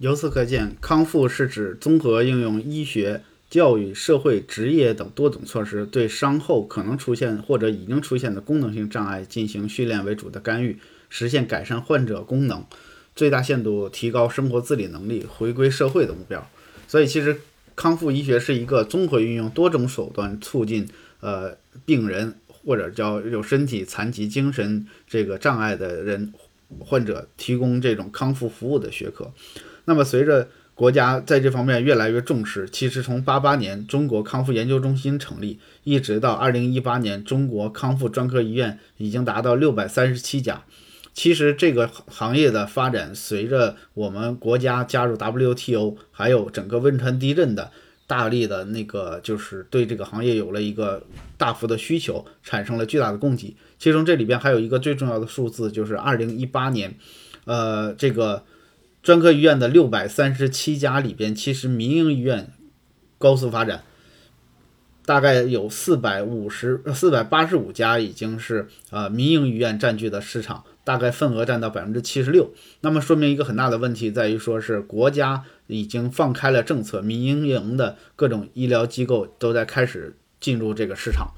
由此可见，康复是指综合应用医学、教育、社会、职业等多种措施，对伤后可能出现或者已经出现的功能性障碍进行训练为主的干预，实现改善患者功能，最大限度提高生活自理能力，回归社会的目标。所以，其实康复医学是一个综合运用多种手段促进呃病人。或者叫有身体残疾、精神这个障碍的人患者提供这种康复服务的学科。那么，随着国家在这方面越来越重视，其实从八八年中国康复研究中心成立，一直到二零一八年，中国康复专科医院已经达到六百三十七家。其实，这个行业的发展，随着我们国家加入 WTO，还有整个汶川地震的。大力的那个就是对这个行业有了一个大幅的需求，产生了巨大的供给。其中这里边还有一个最重要的数字，就是二零一八年，呃，这个专科医院的六百三十七家里边，其实民营医院高速发展，大概有四百五十四百八十五家已经是呃民营医院占据的市场。大概份额占到百分之七十六，那么说明一个很大的问题在于，说是国家已经放开了政策，民营的各种医疗机构都在开始进入这个市场。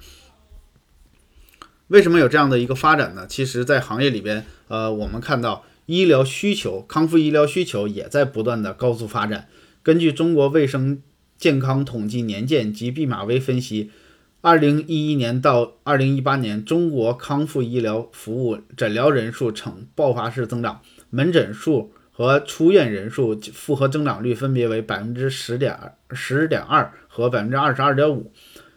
为什么有这样的一个发展呢？其实，在行业里边，呃，我们看到医疗需求、康复医疗需求也在不断的高速发展。根据中国卫生健康统计年鉴及毕马威分析。二零一一年到二零一八年，中国康复医疗服务诊疗人数呈爆发式增长，门诊数和出院人数复合增长率分别为百分之十点十点二和百分之二十二点五，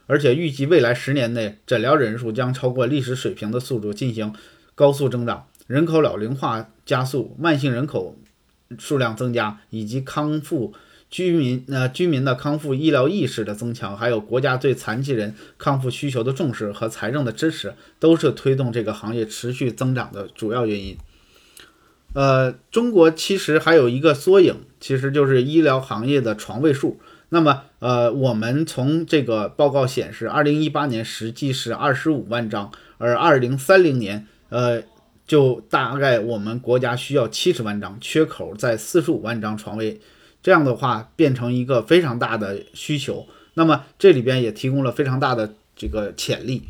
而且预计未来十年内，诊疗人数将超过历史水平的速度进行高速增长，人口老龄化加速，慢性人口数量增加，以及康复。居民呃，居民的康复医疗意识的增强，还有国家对残疾人康复需求的重视和财政的支持，都是推动这个行业持续增长的主要原因。呃，中国其实还有一个缩影，其实就是医疗行业的床位数。那么，呃，我们从这个报告显示，二零一八年实际是二十五万张，而二零三零年，呃，就大概我们国家需要七十万张，缺口在四十五万张床位。这样的话变成一个非常大的需求，那么这里边也提供了非常大的这个潜力，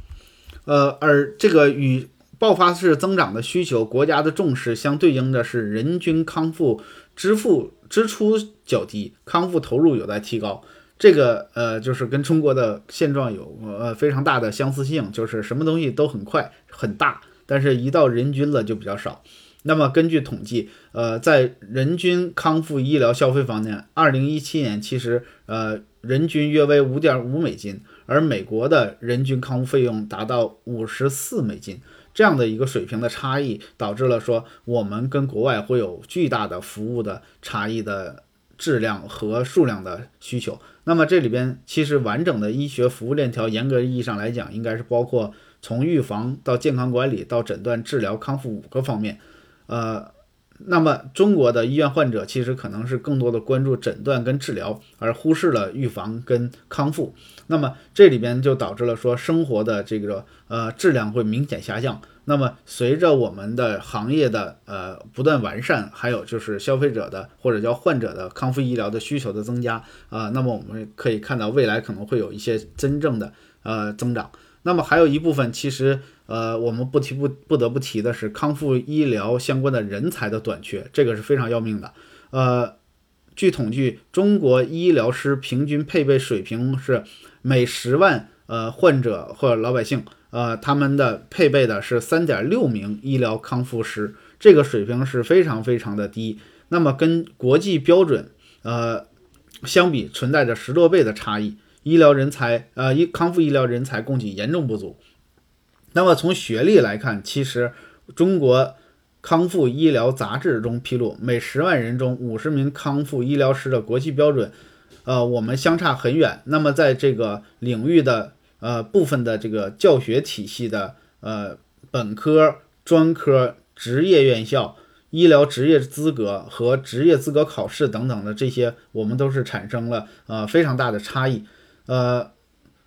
呃，而这个与爆发式增长的需求，国家的重视相对应的是人均康复支付支出较低，康复投入有待提高。这个呃，就是跟中国的现状有呃非常大的相似性，就是什么东西都很快很大，但是一到人均了就比较少。那么根据统计，呃，在人均康复医疗消费方面，二零一七年其实呃人均约为五点五美金，而美国的人均康复费用达到五十四美金，这样的一个水平的差异，导致了说我们跟国外会有巨大的服务的差异的质量和数量的需求。那么这里边其实完整的医学服务链条，严格意义上来讲，应该是包括从预防到健康管理到诊断治疗康复五个方面。呃，那么中国的医院患者其实可能是更多的关注诊断跟治疗，而忽视了预防跟康复。那么这里边就导致了说生活的这个呃质量会明显下降。那么随着我们的行业的呃不断完善，还有就是消费者的或者叫患者的康复医疗的需求的增加啊，那么我们可以看到未来可能会有一些真正的呃增长。那么还有一部分其实。呃，我们不提不不得不提的是康复医疗相关的人才的短缺，这个是非常要命的。呃，据统计，中国医疗师平均配备水平是每十万呃患者或老百姓，呃，他们的配备的是三点六名医疗康复师，这个水平是非常非常的低。那么跟国际标准呃相比，存在着十多倍的差异，医疗人才呃医康复医疗人才供给严重不足。那么从学历来看，其实中国康复医疗杂志中披露，每十万人中五十名康复医疗师的国际标准，呃，我们相差很远。那么在这个领域的呃部分的这个教学体系的呃本科、专科、职业院校、医疗职业资格和职业资格考试等等的这些，我们都是产生了呃非常大的差异。呃，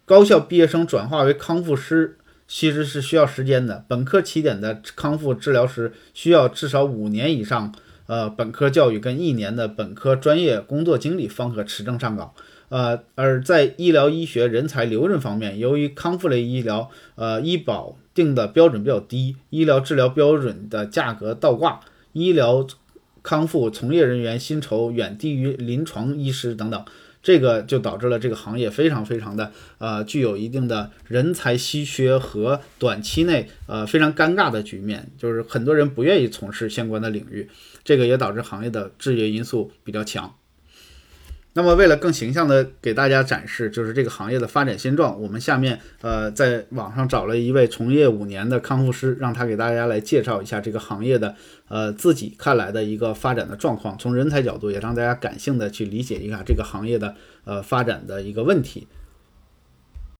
高校毕业生转化为康复师。其实是需要时间的。本科起点的康复治疗师需要至少五年以上，呃本科教育跟一年的本科专业工作经历方可持证上岗。呃，而在医疗医学人才留任方面，由于康复类医疗，呃，医保定的标准比较低，医疗治疗标准的价格倒挂，医疗康复从业人员薪酬远低于临床医师等等，这个就导致了这个行业非常非常的呃，具有一定的人才稀缺和短期内呃非常尴尬的局面，就是很多人不愿意从事相关的领域，这个也导致行业的制约因素比较强。那么，为了更形象的给大家展示，就是这个行业的发展现状，我们下面呃在网上找了一位从业五年的康复师，让他给大家来介绍一下这个行业的呃自己看来的一个发展的状况，从人才角度也让大家感性的去理解一下这个行业的呃发展的一个问题。